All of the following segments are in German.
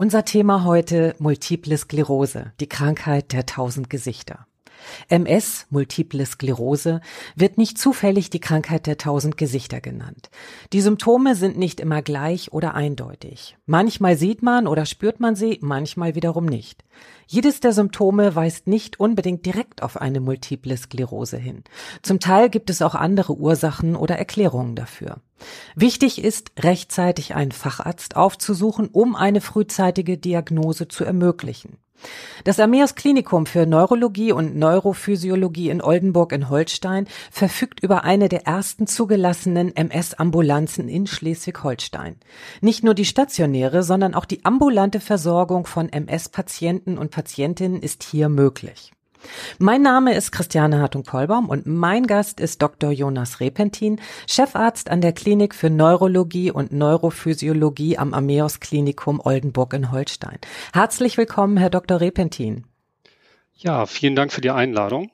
Unser Thema heute Multiple Sklerose, die Krankheit der tausend Gesichter. MS, Multiple Sklerose, wird nicht zufällig die Krankheit der tausend Gesichter genannt. Die Symptome sind nicht immer gleich oder eindeutig. Manchmal sieht man oder spürt man sie, manchmal wiederum nicht. Jedes der Symptome weist nicht unbedingt direkt auf eine Multiple Sklerose hin. Zum Teil gibt es auch andere Ursachen oder Erklärungen dafür. Wichtig ist, rechtzeitig einen Facharzt aufzusuchen, um eine frühzeitige Diagnose zu ermöglichen. Das Armeos Klinikum für Neurologie und Neurophysiologie in Oldenburg in Holstein verfügt über eine der ersten zugelassenen MS-Ambulanzen in Schleswig-Holstein. Nicht nur die stationäre, sondern auch die ambulante Versorgung von MS-Patienten und Patientinnen ist hier möglich. Mein Name ist Christiane Hartung-Pollbaum und mein Gast ist Dr. Jonas Repentin, Chefarzt an der Klinik für Neurologie und Neurophysiologie am Ameos Klinikum Oldenburg in Holstein. Herzlich willkommen, Herr Dr. Repentin. Ja, vielen Dank für die Einladung.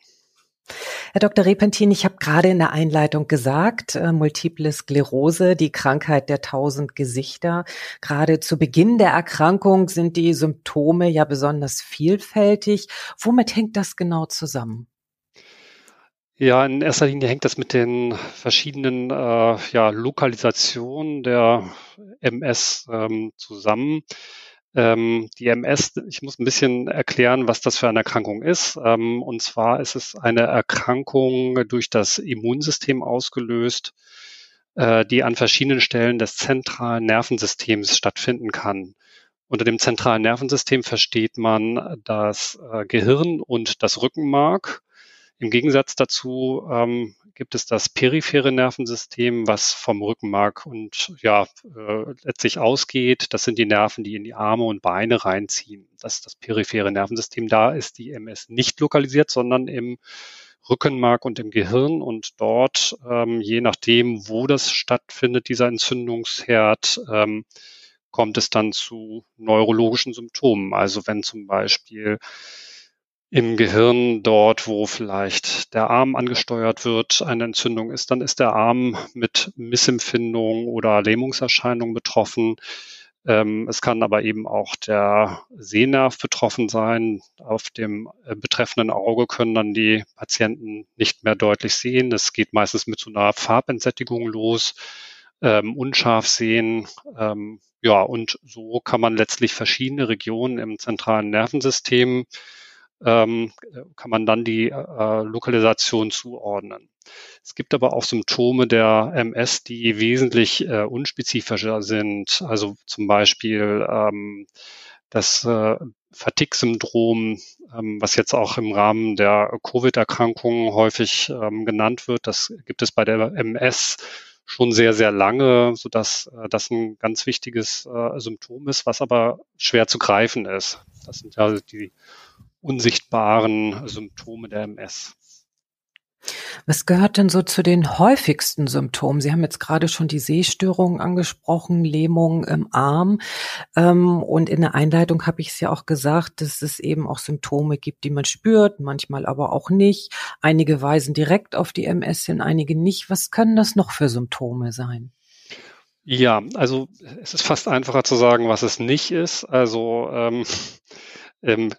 Herr Dr. Repentin, ich habe gerade in der Einleitung gesagt, äh, Multiple Sklerose, die Krankheit der tausend Gesichter. Gerade zu Beginn der Erkrankung sind die Symptome ja besonders vielfältig. Womit hängt das genau zusammen? Ja, in erster Linie hängt das mit den verschiedenen äh, ja, Lokalisationen der MS ähm, zusammen. Ähm, die MS, ich muss ein bisschen erklären, was das für eine Erkrankung ist. Ähm, und zwar ist es eine Erkrankung durch das Immunsystem ausgelöst, äh, die an verschiedenen Stellen des zentralen Nervensystems stattfinden kann. Unter dem zentralen Nervensystem versteht man das äh, Gehirn und das Rückenmark. Im Gegensatz dazu ähm, gibt es das periphere Nervensystem, was vom Rückenmark und ja äh, letztlich ausgeht. Das sind die Nerven, die in die Arme und Beine reinziehen. Das ist das periphere Nervensystem. Da ist die MS nicht lokalisiert, sondern im Rückenmark und im Gehirn und dort, ähm, je nachdem, wo das stattfindet, dieser Entzündungsherd, ähm, kommt es dann zu neurologischen Symptomen. Also wenn zum Beispiel im Gehirn dort, wo vielleicht der Arm angesteuert wird, eine Entzündung ist, dann ist der Arm mit Missempfindung oder Lähmungserscheinungen betroffen. Ähm, es kann aber eben auch der Sehnerv betroffen sein. Auf dem äh, betreffenden Auge können dann die Patienten nicht mehr deutlich sehen. Es geht meistens mit so einer Farbentsättigung los, ähm, unscharf sehen. Ähm, ja, und so kann man letztlich verschiedene Regionen im zentralen Nervensystem ähm, kann man dann die äh, Lokalisation zuordnen. Es gibt aber auch Symptome der MS, die wesentlich äh, unspezifischer sind. Also zum Beispiel ähm, das äh, Fatigue-Syndrom, ähm, was jetzt auch im Rahmen der Covid-Erkrankungen häufig ähm, genannt wird, das gibt es bei der MS schon sehr, sehr lange, sodass äh, das ein ganz wichtiges äh, Symptom ist, was aber schwer zu greifen ist. Das sind ja die unsichtbaren Symptome der MS. Was gehört denn so zu den häufigsten Symptomen? Sie haben jetzt gerade schon die Sehstörungen angesprochen, Lähmung im Arm. Ähm, und in der Einleitung habe ich es ja auch gesagt, dass es eben auch Symptome gibt, die man spürt, manchmal aber auch nicht. Einige weisen direkt auf die MS hin, einige nicht. Was können das noch für Symptome sein? Ja, also es ist fast einfacher zu sagen, was es nicht ist. Also ähm, ähm,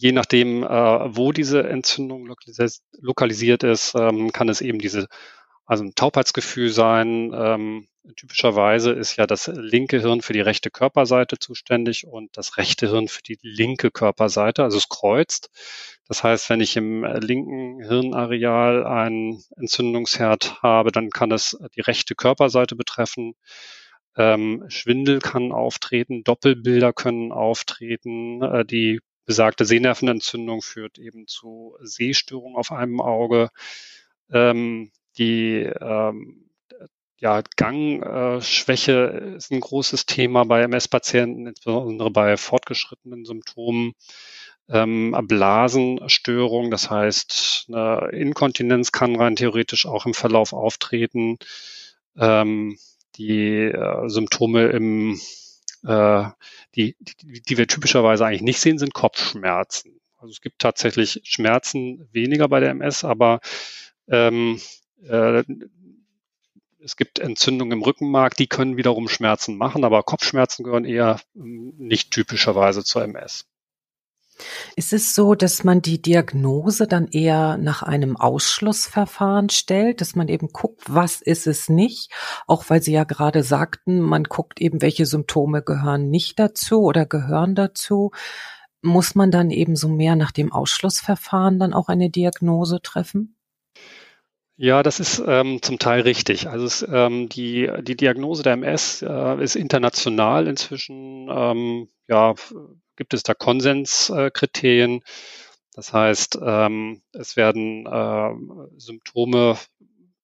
je nachdem, äh, wo diese Entzündung lokalis lokalisiert ist, ähm, kann es eben diese, also ein Taubheitsgefühl sein. Ähm, typischerweise ist ja das linke Hirn für die rechte Körperseite zuständig und das rechte Hirn für die linke Körperseite, also es kreuzt. Das heißt, wenn ich im linken Hirnareal einen Entzündungsherd habe, dann kann es die rechte Körperseite betreffen. Ähm, Schwindel kann auftreten, Doppelbilder können auftreten, äh, die besagte Sehnervenentzündung führt eben zu Sehstörungen auf einem Auge. Ähm, die ähm, ja, Gangschwäche ist ein großes Thema bei MS-Patienten, insbesondere bei fortgeschrittenen Symptomen. Ähm, Blasenstörung, das heißt, eine Inkontinenz kann rein theoretisch auch im Verlauf auftreten. Ähm, die äh, Symptome im äh, die, die, die wir typischerweise eigentlich nicht sehen, sind Kopfschmerzen. Also es gibt tatsächlich Schmerzen weniger bei der MS, aber ähm, äh, es gibt Entzündungen im Rückenmark, die können wiederum Schmerzen machen, aber Kopfschmerzen gehören eher ähm, nicht typischerweise zur MS. Ist es so, dass man die Diagnose dann eher nach einem Ausschlussverfahren stellt, dass man eben guckt, was ist es nicht? Auch weil Sie ja gerade sagten, man guckt eben, welche Symptome gehören nicht dazu oder gehören dazu. Muss man dann eben so mehr nach dem Ausschlussverfahren dann auch eine Diagnose treffen? Ja, das ist ähm, zum Teil richtig. Also es, ähm, die, die Diagnose der MS äh, ist international inzwischen, ähm, ja, gibt es da Konsenskriterien. Das heißt, ähm, es werden äh, Symptome,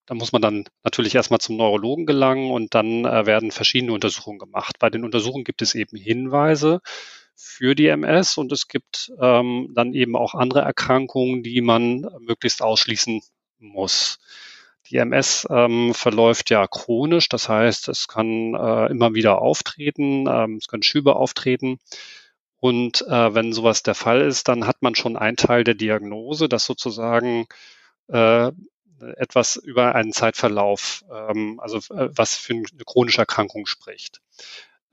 da muss man dann natürlich erstmal zum Neurologen gelangen und dann äh, werden verschiedene Untersuchungen gemacht. Bei den Untersuchungen gibt es eben Hinweise für die MS und es gibt ähm, dann eben auch andere Erkrankungen, die man möglichst ausschließen muss. Die MS ähm, verläuft ja chronisch, das heißt, es kann äh, immer wieder auftreten, ähm, es können Schübe auftreten. Und äh, wenn sowas der Fall ist, dann hat man schon einen Teil der Diagnose, das sozusagen äh, etwas über einen Zeitverlauf, ähm, also äh, was für eine chronische Erkrankung spricht.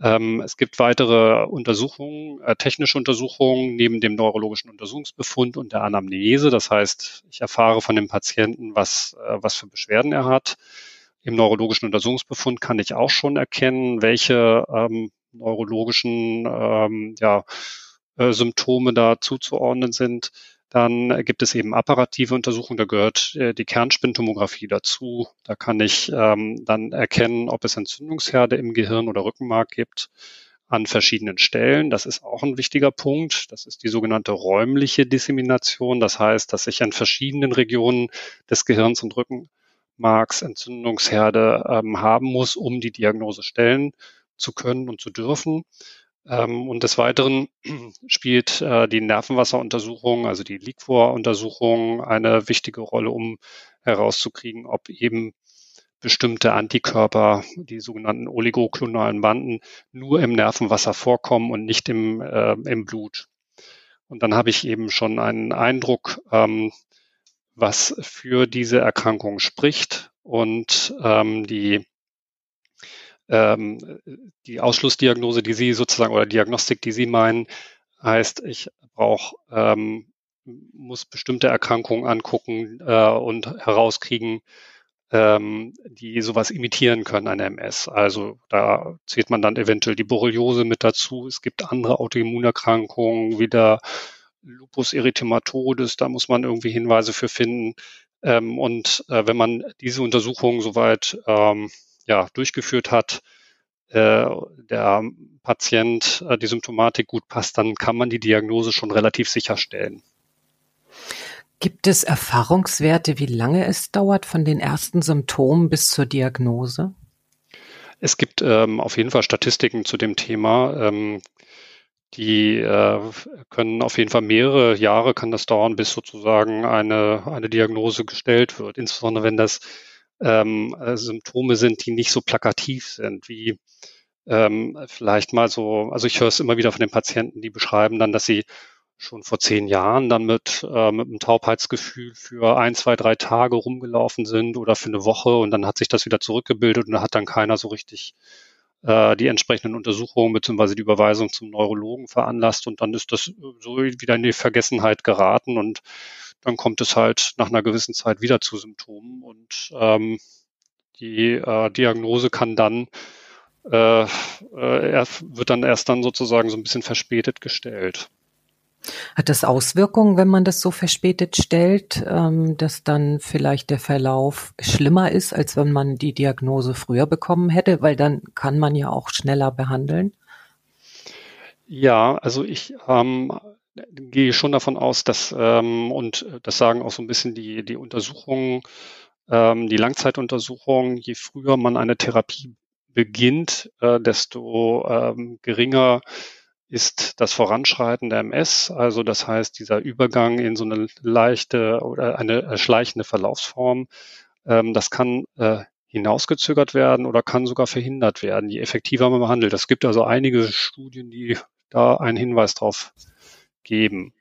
Ähm, es gibt weitere Untersuchungen, äh, technische Untersuchungen neben dem neurologischen Untersuchungsbefund und der Anamnese. Das heißt, ich erfahre von dem Patienten, was, äh, was für Beschwerden er hat. Im neurologischen Untersuchungsbefund kann ich auch schon erkennen, welche ähm, neurologischen ähm, ja, äh, Symptome da zuzuordnen sind. Dann gibt es eben apparative Untersuchungen, da gehört äh, die Kernspintomographie dazu. Da kann ich ähm, dann erkennen, ob es Entzündungsherde im Gehirn oder Rückenmark gibt an verschiedenen Stellen. Das ist auch ein wichtiger Punkt. Das ist die sogenannte räumliche Dissemination. Das heißt, dass ich an verschiedenen Regionen des Gehirns und Rückenmarks Entzündungsherde ähm, haben muss, um die Diagnose stellen zu können und zu dürfen. Ähm, und des Weiteren spielt äh, die Nervenwasseruntersuchung, also die Liquor-Untersuchung, eine wichtige Rolle, um herauszukriegen, ob eben bestimmte Antikörper, die sogenannten oligoklonalen Banden, nur im Nervenwasser vorkommen und nicht im, äh, im Blut. Und dann habe ich eben schon einen Eindruck, ähm, was für diese Erkrankung spricht. Und ähm, die ähm, die Ausschlussdiagnose, die Sie sozusagen oder Diagnostik, die Sie meinen, heißt, ich brauche ähm, muss bestimmte Erkrankungen angucken äh, und herauskriegen, ähm, die sowas imitieren können, eine MS. Also da zählt man dann eventuell die Borreliose mit dazu. Es gibt andere Autoimmunerkrankungen, wie der Lupus erythematodes, da muss man irgendwie Hinweise für finden. Ähm, und äh, wenn man diese Untersuchungen soweit ähm, ja, durchgeführt hat, äh, der Patient äh, die Symptomatik gut passt, dann kann man die Diagnose schon relativ sicher stellen. Gibt es Erfahrungswerte, wie lange es dauert von den ersten Symptomen bis zur Diagnose? Es gibt ähm, auf jeden Fall Statistiken zu dem Thema. Ähm, die äh, können auf jeden Fall mehrere Jahre kann das dauern, bis sozusagen eine, eine Diagnose gestellt wird. Insbesondere wenn das ähm, äh, Symptome sind, die nicht so plakativ sind, wie ähm, vielleicht mal so, also ich höre es immer wieder von den Patienten, die beschreiben dann, dass sie schon vor zehn Jahren dann mit, äh, mit einem Taubheitsgefühl für ein, zwei, drei Tage rumgelaufen sind oder für eine Woche und dann hat sich das wieder zurückgebildet und da hat dann keiner so richtig äh, die entsprechenden Untersuchungen bzw. die Überweisung zum Neurologen veranlasst und dann ist das so wieder in die Vergessenheit geraten und dann kommt es halt nach einer gewissen Zeit wieder zu Symptomen und ähm, die äh, Diagnose kann dann äh, äh, wird dann erst dann sozusagen so ein bisschen verspätet gestellt. Hat das Auswirkungen, wenn man das so verspätet stellt, ähm, dass dann vielleicht der Verlauf schlimmer ist, als wenn man die Diagnose früher bekommen hätte? Weil dann kann man ja auch schneller behandeln. Ja, also ich ähm, gehe schon davon aus, dass, ähm, und das sagen auch so ein bisschen die, die Untersuchungen, ähm, die Langzeituntersuchungen, je früher man eine Therapie beginnt, äh, desto ähm, geringer ist das Voranschreiten der MS. Also das heißt, dieser Übergang in so eine leichte oder eine schleichende Verlaufsform, ähm, das kann äh, hinausgezögert werden oder kann sogar verhindert werden, je effektiver man behandelt. Es gibt also einige Studien, die da einen Hinweis drauf geben.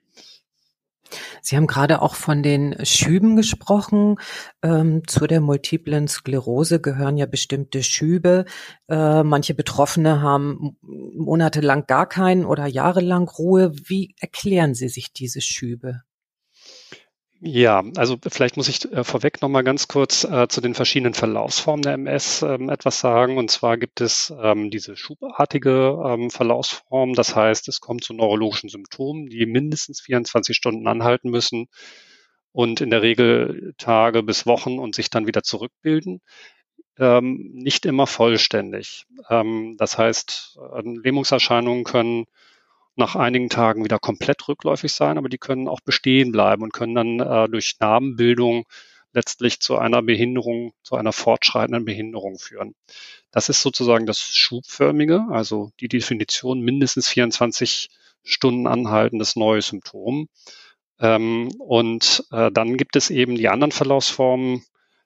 Sie haben gerade auch von den Schüben gesprochen. Ähm, zu der multiplen Sklerose gehören ja bestimmte Schübe. Äh, manche Betroffene haben monatelang gar keinen oder jahrelang Ruhe. Wie erklären Sie sich diese Schübe? Ja, also vielleicht muss ich äh, vorweg noch mal ganz kurz äh, zu den verschiedenen Verlaufsformen der MS ähm, etwas sagen. Und zwar gibt es ähm, diese schubartige ähm, Verlaufsform. Das heißt, es kommt zu neurologischen Symptomen, die mindestens 24 Stunden anhalten müssen und in der Regel Tage bis Wochen und sich dann wieder zurückbilden. Ähm, nicht immer vollständig. Ähm, das heißt, äh, Lähmungserscheinungen können nach einigen Tagen wieder komplett rückläufig sein, aber die können auch bestehen bleiben und können dann äh, durch Narbenbildung letztlich zu einer Behinderung, zu einer fortschreitenden Behinderung führen. Das ist sozusagen das Schubförmige, also die Definition mindestens 24 Stunden anhaltendes neues Symptom. Ähm, und äh, dann gibt es eben die anderen Verlaufsformen,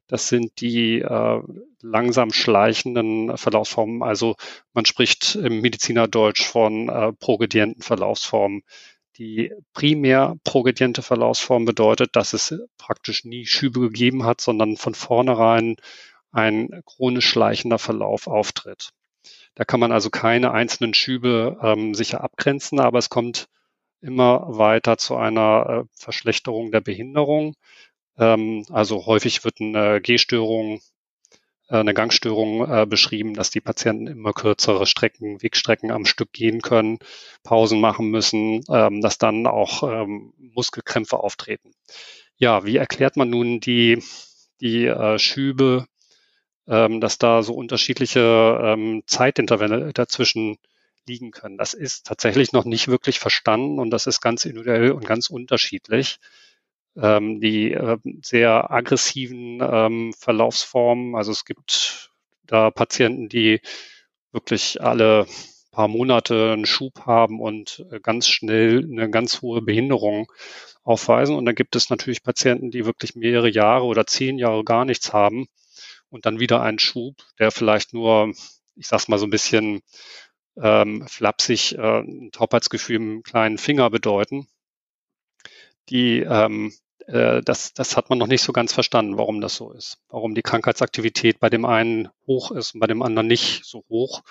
das sind die äh, langsam schleichenden Verlaufsformen. Also man spricht im Medizinerdeutsch von äh, progredienten Verlaufsformen. Die primär progrediente Verlaufsform bedeutet, dass es praktisch nie Schübe gegeben hat, sondern von vornherein ein chronisch schleichender Verlauf auftritt. Da kann man also keine einzelnen Schübe ähm, sicher abgrenzen, aber es kommt immer weiter zu einer äh, Verschlechterung der Behinderung. Ähm, also häufig wird eine Gehstörung, äh, eine Gangstörung äh, beschrieben, dass die Patienten immer kürzere Strecken, Wegstrecken am Stück gehen können, Pausen machen müssen, ähm, dass dann auch ähm, Muskelkrämpfe auftreten. Ja, wie erklärt man nun die, die äh, Schübe, ähm, dass da so unterschiedliche ähm, Zeitintervalle dazwischen liegen können? Das ist tatsächlich noch nicht wirklich verstanden und das ist ganz individuell und ganz unterschiedlich ähm, die äh, sehr aggressiven ähm, Verlaufsformen. Also es gibt da Patienten, die wirklich alle paar Monate einen Schub haben und äh, ganz schnell eine ganz hohe Behinderung aufweisen. Und dann gibt es natürlich Patienten, die wirklich mehrere Jahre oder zehn Jahre gar nichts haben und dann wieder einen Schub, der vielleicht nur, ich sag's mal so ein bisschen ähm, flapsig, äh, ein Taubheitsgefühl im kleinen Finger bedeuten. Die ähm, äh, das, das hat man noch nicht so ganz verstanden, warum das so ist. Warum die Krankheitsaktivität bei dem einen hoch ist und bei dem anderen nicht so hoch.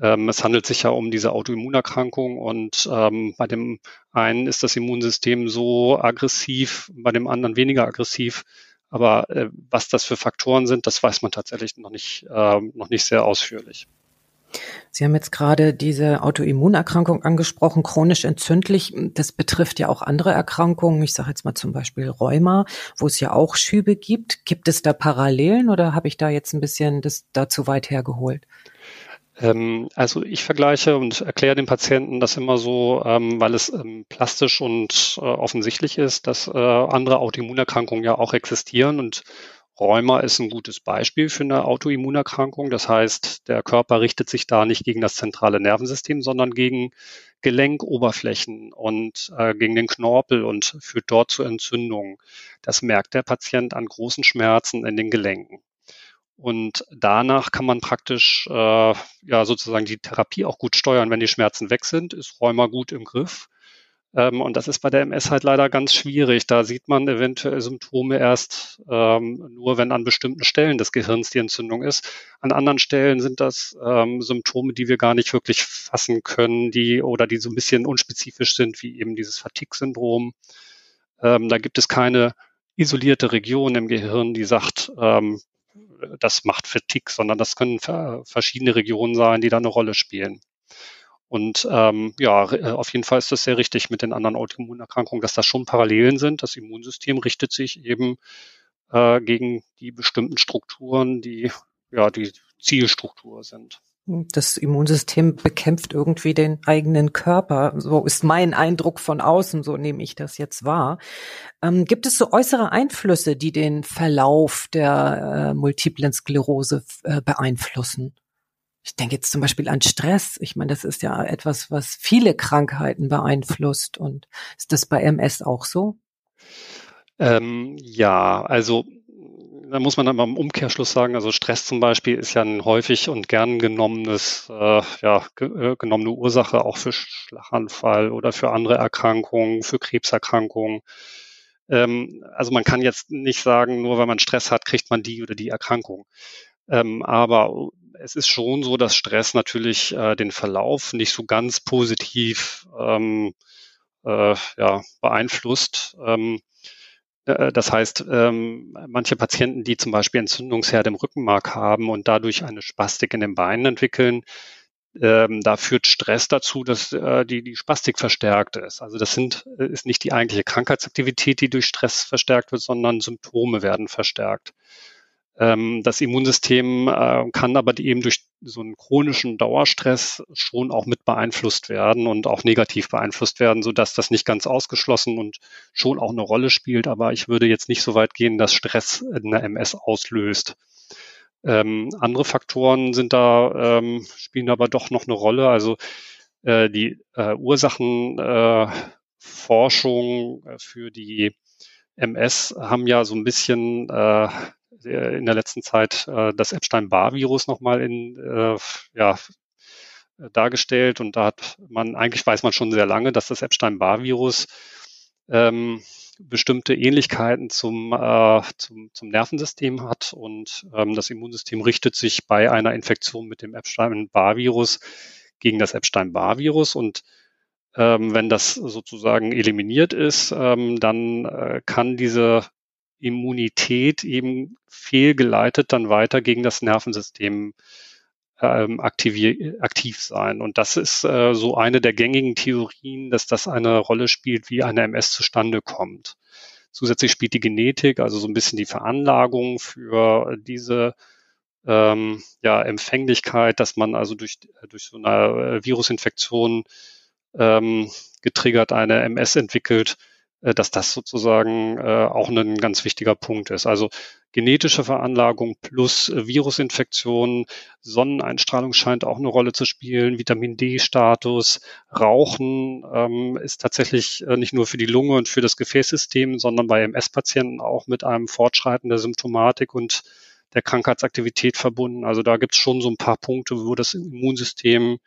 Ähm, es handelt sich ja um diese Autoimmunerkrankung und ähm, bei dem einen ist das Immunsystem so aggressiv, bei dem anderen weniger aggressiv. Aber äh, was das für Faktoren sind, das weiß man tatsächlich noch nicht, äh, noch nicht sehr ausführlich. Sie haben jetzt gerade diese Autoimmunerkrankung angesprochen, chronisch entzündlich. Das betrifft ja auch andere Erkrankungen. Ich sage jetzt mal zum Beispiel Rheuma, wo es ja auch Schübe gibt. Gibt es da Parallelen oder habe ich da jetzt ein bisschen das da zu weit hergeholt? Ähm, also ich vergleiche und erkläre den Patienten das immer so, ähm, weil es ähm, plastisch und äh, offensichtlich ist, dass äh, andere Autoimmunerkrankungen ja auch existieren und Rheuma ist ein gutes Beispiel für eine Autoimmunerkrankung. Das heißt, der Körper richtet sich da nicht gegen das zentrale Nervensystem, sondern gegen Gelenkoberflächen und äh, gegen den Knorpel und führt dort zu Entzündungen. Das merkt der Patient an großen Schmerzen in den Gelenken. Und danach kann man praktisch äh, ja sozusagen die Therapie auch gut steuern. Wenn die Schmerzen weg sind, ist Rheuma gut im Griff. Ähm, und das ist bei der MS halt leider ganz schwierig. Da sieht man eventuell Symptome erst ähm, nur, wenn an bestimmten Stellen des Gehirns die Entzündung ist. An anderen Stellen sind das ähm, Symptome, die wir gar nicht wirklich fassen können, die oder die so ein bisschen unspezifisch sind, wie eben dieses Fatigue-Syndrom. Ähm, da gibt es keine isolierte Region im Gehirn, die sagt, ähm, das macht Fatigue, sondern das können verschiedene Regionen sein, die da eine Rolle spielen. Und ähm, ja, äh, auf jeden Fall ist das sehr richtig mit den anderen Autoimmunerkrankungen, dass das schon Parallelen sind. Das Immunsystem richtet sich eben äh, gegen die bestimmten Strukturen, die ja die Zielstruktur sind. Das Immunsystem bekämpft irgendwie den eigenen Körper. So ist mein Eindruck von außen, so nehme ich das jetzt wahr. Ähm, gibt es so äußere Einflüsse, die den Verlauf der äh, multiplen Sklerose äh, beeinflussen? Ich denke jetzt zum Beispiel an Stress. Ich meine, das ist ja etwas, was viele Krankheiten beeinflusst. Und ist das bei MS auch so? Ähm, ja, also da muss man dann mal im Umkehrschluss sagen, also Stress zum Beispiel ist ja ein häufig und gern genommenes, äh, ja, ge äh, genommene Ursache auch für Schlaganfall oder für andere Erkrankungen, für Krebserkrankungen. Ähm, also man kann jetzt nicht sagen, nur weil man Stress hat, kriegt man die oder die Erkrankung. Ähm, aber es ist schon so, dass Stress natürlich äh, den Verlauf nicht so ganz positiv ähm, äh, ja, beeinflusst. Ähm, äh, das heißt, ähm, manche Patienten, die zum Beispiel Entzündungsherde im Rückenmark haben und dadurch eine Spastik in den Beinen entwickeln, ähm, da führt Stress dazu, dass äh, die, die Spastik verstärkt ist. Also das sind, äh, ist nicht die eigentliche Krankheitsaktivität, die durch Stress verstärkt wird, sondern Symptome werden verstärkt. Ähm, das Immunsystem äh, kann aber eben durch so einen chronischen Dauerstress schon auch mit beeinflusst werden und auch negativ beeinflusst werden, so dass das nicht ganz ausgeschlossen und schon auch eine Rolle spielt. Aber ich würde jetzt nicht so weit gehen, dass Stress eine MS auslöst. Ähm, andere Faktoren sind da, ähm, spielen aber doch noch eine Rolle. Also äh, die äh, Ursachenforschung äh, für die MS haben ja so ein bisschen äh, in der letzten Zeit äh, das Epstein-Barr-Virus nochmal in, äh, ja, dargestellt. Und da hat man, eigentlich weiß man schon sehr lange, dass das Epstein-Barr-Virus ähm, bestimmte Ähnlichkeiten zum, äh, zum, zum Nervensystem hat und ähm, das Immunsystem richtet sich bei einer Infektion mit dem Epstein-Barr-Virus gegen das Epstein-Barr-Virus und ähm, wenn das sozusagen eliminiert ist, ähm, dann äh, kann diese Immunität eben fehlgeleitet dann weiter gegen das Nervensystem ähm, aktiv sein. Und das ist äh, so eine der gängigen Theorien, dass das eine Rolle spielt, wie eine MS zustande kommt. Zusätzlich spielt die Genetik, also so ein bisschen die Veranlagung für diese ähm, ja, Empfänglichkeit, dass man also durch, durch so eine äh, Virusinfektion ähm, getriggert eine MS entwickelt, dass das sozusagen äh, auch ein ganz wichtiger Punkt ist. Also genetische Veranlagung plus äh, Virusinfektion, Sonneneinstrahlung scheint auch eine Rolle zu spielen, Vitamin D-Status, Rauchen ähm, ist tatsächlich äh, nicht nur für die Lunge und für das Gefäßsystem, sondern bei MS-Patienten auch mit einem Fortschreiten der Symptomatik und der Krankheitsaktivität verbunden. Also da gibt es schon so ein paar Punkte, wo das Immunsystem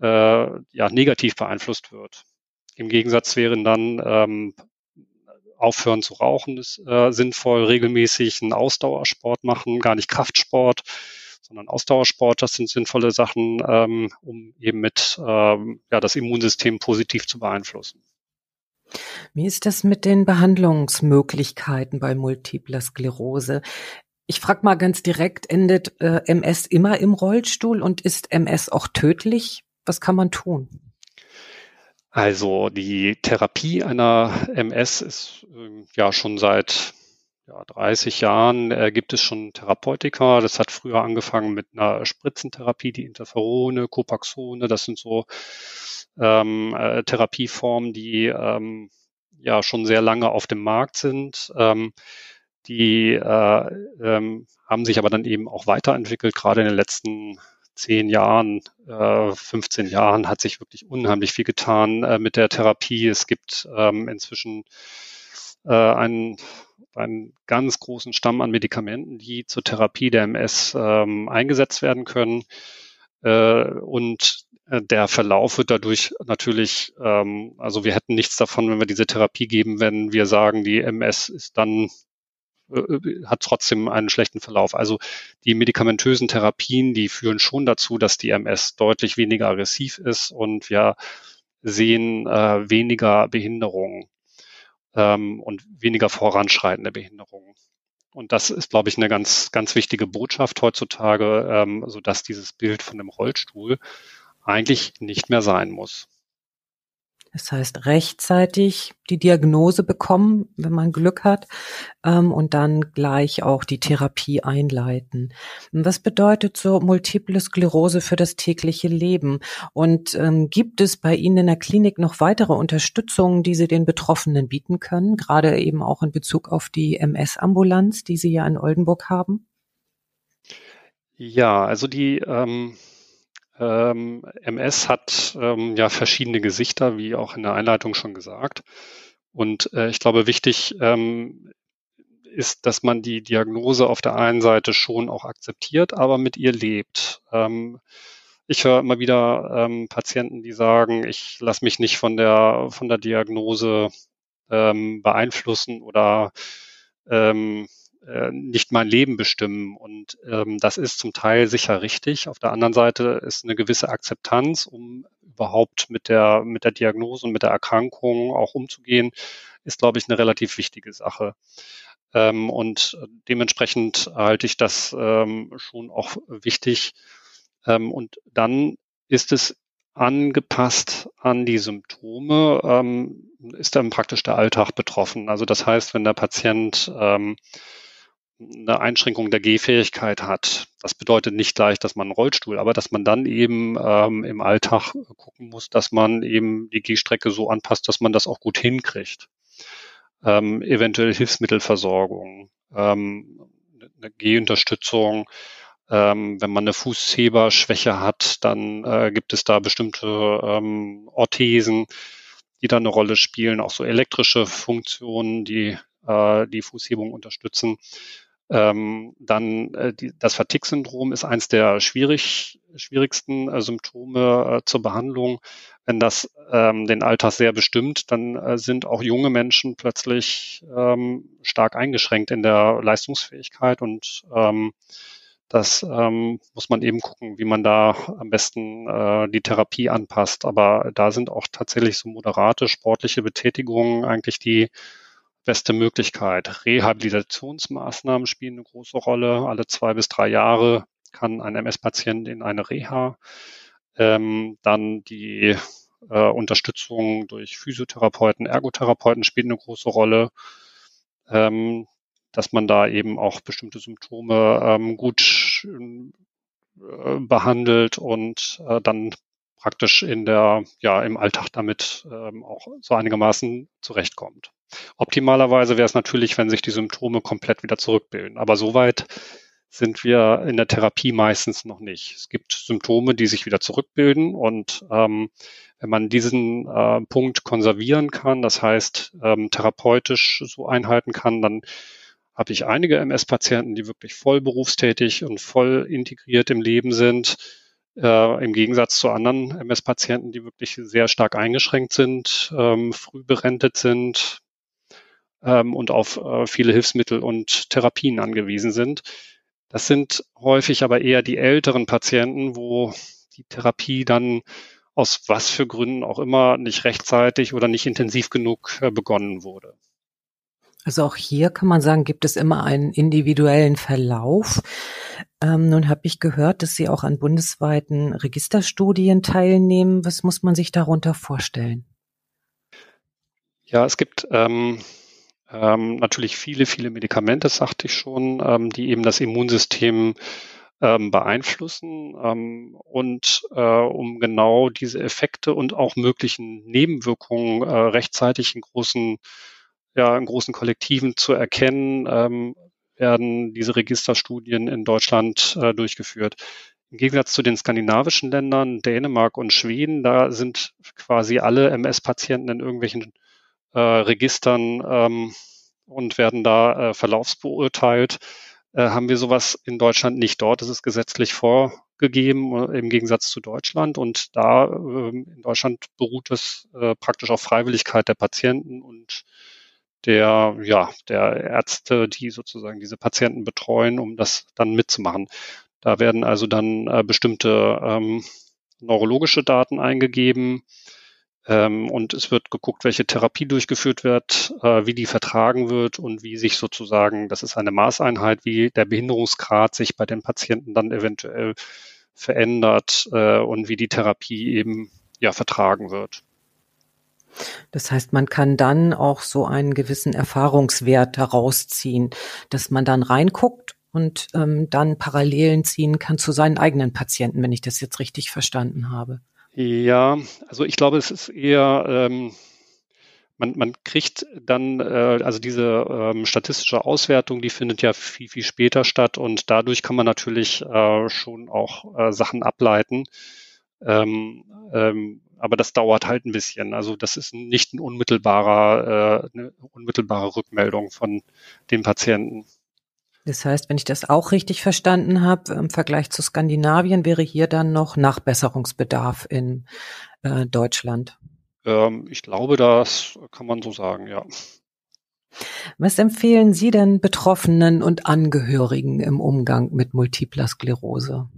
äh, ja negativ beeinflusst wird. Im Gegensatz wären dann ähm, aufhören zu rauchen ist äh, sinnvoll, regelmäßig einen Ausdauersport machen, gar nicht Kraftsport, sondern Ausdauersport. Das sind sinnvolle Sachen, ähm, um eben mit ähm, ja, das Immunsystem positiv zu beeinflussen. Wie ist das mit den Behandlungsmöglichkeiten bei multipler Sklerose? Ich frage mal ganz direkt, endet äh, MS immer im Rollstuhl und ist MS auch tödlich? Was kann man tun? Also die Therapie einer MS ist äh, ja schon seit ja, 30 Jahren äh, gibt es schon Therapeutika. Das hat früher angefangen mit einer Spritzentherapie, die Interferone, Copaxone. Das sind so ähm, äh, Therapieformen, die ähm, ja schon sehr lange auf dem Markt sind. Ähm, die äh, ähm, haben sich aber dann eben auch weiterentwickelt, gerade in den letzten zehn Jahren, äh, 15 Jahren hat sich wirklich unheimlich viel getan äh, mit der Therapie. Es gibt ähm, inzwischen äh, einen, einen ganz großen Stamm an Medikamenten, die zur Therapie der MS ähm, eingesetzt werden können. Äh, und äh, der Verlauf wird dadurch natürlich, ähm, also wir hätten nichts davon, wenn wir diese Therapie geben, wenn wir sagen, die MS ist dann hat trotzdem einen schlechten Verlauf. Also die medikamentösen Therapien, die führen schon dazu, dass die MS deutlich weniger aggressiv ist und wir sehen äh, weniger Behinderungen ähm, und weniger voranschreitende Behinderungen. Und das ist, glaube ich, eine ganz, ganz wichtige Botschaft heutzutage, ähm, so dass dieses Bild von dem Rollstuhl eigentlich nicht mehr sein muss. Das heißt, rechtzeitig die Diagnose bekommen, wenn man Glück hat, ähm, und dann gleich auch die Therapie einleiten. Was bedeutet so multiple Sklerose für das tägliche Leben? Und ähm, gibt es bei Ihnen in der Klinik noch weitere Unterstützungen, die Sie den Betroffenen bieten können, gerade eben auch in Bezug auf die MS-Ambulanz, die Sie ja in Oldenburg haben? Ja, also die ähm ähm, MS hat ähm, ja verschiedene Gesichter, wie auch in der Einleitung schon gesagt. Und äh, ich glaube, wichtig ähm, ist, dass man die Diagnose auf der einen Seite schon auch akzeptiert, aber mit ihr lebt. Ähm, ich höre immer wieder ähm, Patienten, die sagen, ich lasse mich nicht von der von der Diagnose ähm, beeinflussen oder ähm, äh, nicht mein Leben bestimmen. Und ähm, das ist zum Teil sicher richtig. Auf der anderen Seite ist eine gewisse Akzeptanz, um überhaupt mit der, mit der Diagnose und mit der Erkrankung auch umzugehen, ist, glaube ich, eine relativ wichtige Sache. Ähm, und dementsprechend halte ich das ähm, schon auch wichtig. Ähm, und dann ist es angepasst an die Symptome, ähm, ist dann praktisch der Alltag betroffen. Also das heißt, wenn der Patient ähm, eine Einschränkung der Gehfähigkeit hat. Das bedeutet nicht gleich, dass man einen Rollstuhl, aber dass man dann eben ähm, im Alltag gucken muss, dass man eben die Gehstrecke so anpasst, dass man das auch gut hinkriegt. Ähm, eventuell Hilfsmittelversorgung, ähm, eine Gehunterstützung. Ähm, wenn man eine Fußheberschwäche hat, dann äh, gibt es da bestimmte ähm, Orthesen, die da eine Rolle spielen, auch so elektrische Funktionen, die äh, die Fußhebung unterstützen. Ähm, dann äh, die, das Fatigue-Syndrom ist eins der schwierig, schwierigsten äh, Symptome äh, zur Behandlung. Wenn das ähm, den Alltag sehr bestimmt, dann äh, sind auch junge Menschen plötzlich ähm, stark eingeschränkt in der Leistungsfähigkeit und ähm, das ähm, muss man eben gucken, wie man da am besten äh, die Therapie anpasst. Aber da sind auch tatsächlich so moderate sportliche Betätigungen eigentlich die beste Möglichkeit. Rehabilitationsmaßnahmen spielen eine große Rolle. Alle zwei bis drei Jahre kann ein MS-Patient in eine Reha. Ähm, dann die äh, Unterstützung durch Physiotherapeuten, Ergotherapeuten spielt eine große Rolle, ähm, dass man da eben auch bestimmte Symptome ähm, gut äh, behandelt und äh, dann praktisch in der, ja, im Alltag damit ähm, auch so einigermaßen zurechtkommt. Optimalerweise wäre es natürlich, wenn sich die Symptome komplett wieder zurückbilden. Aber soweit sind wir in der Therapie meistens noch nicht. Es gibt Symptome, die sich wieder zurückbilden und ähm, wenn man diesen äh, Punkt konservieren kann, das heißt ähm, therapeutisch so einhalten kann, dann habe ich einige MS-Patienten, die wirklich voll berufstätig und voll integriert im Leben sind, äh, im Gegensatz zu anderen MS-Patienten, die wirklich sehr stark eingeschränkt sind, ähm, früh berentet sind, ähm, und auf äh, viele Hilfsmittel und Therapien angewiesen sind. Das sind häufig aber eher die älteren Patienten, wo die Therapie dann aus was für Gründen auch immer nicht rechtzeitig oder nicht intensiv genug äh, begonnen wurde. Also auch hier kann man sagen, gibt es immer einen individuellen Verlauf. Ähm, nun habe ich gehört, dass Sie auch an bundesweiten Registerstudien teilnehmen. Was muss man sich darunter vorstellen? Ja, es gibt ähm, ähm, natürlich viele, viele Medikamente, sagte ich schon, ähm, die eben das Immunsystem ähm, beeinflussen. Ähm, und äh, um genau diese Effekte und auch möglichen Nebenwirkungen äh, rechtzeitig in großen, ja, in großen Kollektiven zu erkennen, ähm, werden diese Registerstudien in Deutschland äh, durchgeführt. Im Gegensatz zu den skandinavischen Ländern, Dänemark und Schweden, da sind quasi alle MS-Patienten in irgendwelchen äh, Registern ähm, und werden da äh, verlaufsbeurteilt. Äh, haben wir sowas in Deutschland nicht dort. Ist gesetzlich vorgegeben äh, im Gegensatz zu Deutschland. Und da äh, in Deutschland beruht es äh, praktisch auf Freiwilligkeit der Patienten und der, ja, der Ärzte, die sozusagen diese Patienten betreuen, um das dann mitzumachen. Da werden also dann äh, bestimmte ähm, neurologische Daten eingegeben, ähm, und es wird geguckt, welche Therapie durchgeführt wird, äh, wie die vertragen wird und wie sich sozusagen, das ist eine Maßeinheit, wie der Behinderungsgrad sich bei den Patienten dann eventuell verändert äh, und wie die Therapie eben ja vertragen wird. Das heißt, man kann dann auch so einen gewissen Erfahrungswert herausziehen, dass man dann reinguckt und ähm, dann Parallelen ziehen kann zu seinen eigenen Patienten, wenn ich das jetzt richtig verstanden habe. Ja, also ich glaube, es ist eher, ähm, man, man kriegt dann, äh, also diese ähm, statistische Auswertung, die findet ja viel, viel später statt und dadurch kann man natürlich äh, schon auch äh, Sachen ableiten. Ähm, ähm, aber das dauert halt ein bisschen. Also das ist nicht ein unmittelbarer, äh, eine unmittelbare Rückmeldung von dem Patienten. Das heißt, wenn ich das auch richtig verstanden habe, im Vergleich zu Skandinavien wäre hier dann noch Nachbesserungsbedarf in äh, Deutschland. Ähm, ich glaube, das kann man so sagen, ja. Was empfehlen Sie denn Betroffenen und Angehörigen im Umgang mit multipler Sklerose?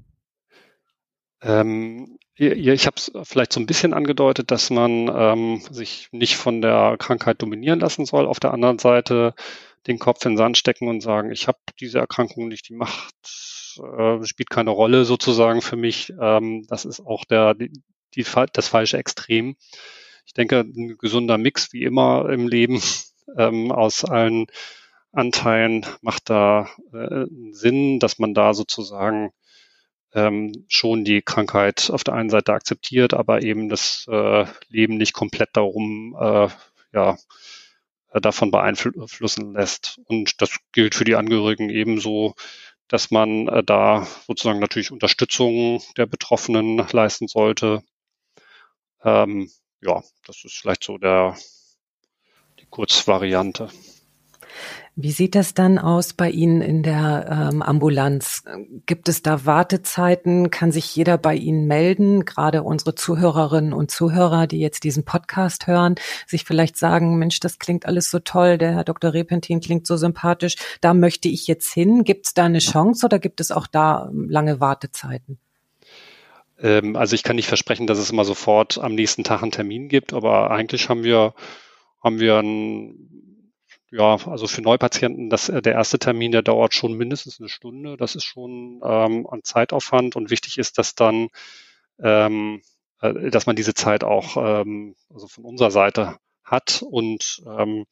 Ähm, ich habe es vielleicht so ein bisschen angedeutet, dass man ähm, sich nicht von der Krankheit dominieren lassen soll. Auf der anderen Seite den Kopf in den Sand stecken und sagen, ich habe diese Erkrankung nicht, die macht, äh, spielt keine Rolle sozusagen für mich. Ähm, das ist auch der, die, die, das falsche Extrem. Ich denke, ein gesunder Mix wie immer im Leben ähm, aus allen Anteilen macht da äh, Sinn, dass man da sozusagen ähm, schon die Krankheit auf der einen Seite akzeptiert, aber eben das äh, Leben nicht komplett darum äh, ja, davon beeinflussen lässt. Und das gilt für die Angehörigen ebenso, dass man äh, da sozusagen natürlich Unterstützung der Betroffenen leisten sollte. Ähm, ja, das ist vielleicht so der die Kurzvariante. Wie sieht das dann aus bei Ihnen in der ähm, Ambulanz? Gibt es da Wartezeiten? Kann sich jeder bei Ihnen melden? Gerade unsere Zuhörerinnen und Zuhörer, die jetzt diesen Podcast hören, sich vielleicht sagen, Mensch, das klingt alles so toll, der Herr Dr. Repentin klingt so sympathisch, da möchte ich jetzt hin. Gibt es da eine Chance oder gibt es auch da ähm, lange Wartezeiten? Ähm, also ich kann nicht versprechen, dass es immer sofort am nächsten Tag einen Termin gibt, aber eigentlich haben wir haben wir ein ja, also für Neupatienten, das, äh, der erste Termin, der dauert schon mindestens eine Stunde. Das ist schon ähm, an Zeitaufwand und wichtig ist, dass dann, ähm, äh, dass man diese Zeit auch ähm, also von unserer Seite hat und ähm,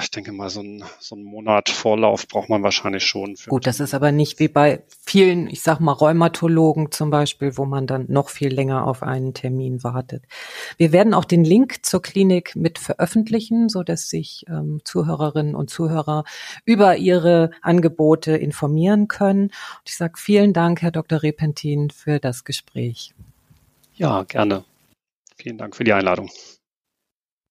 ich denke mal, so ein, so ein Monat Vorlauf braucht man wahrscheinlich schon. Gut, das ist aber nicht wie bei vielen, ich sag mal, Rheumatologen zum Beispiel, wo man dann noch viel länger auf einen Termin wartet. Wir werden auch den Link zur Klinik mit veröffentlichen, so dass sich ähm, Zuhörerinnen und Zuhörer über ihre Angebote informieren können. Und ich sage vielen Dank, Herr Dr. Repentin, für das Gespräch. Ja, gerne. Vielen Dank für die Einladung.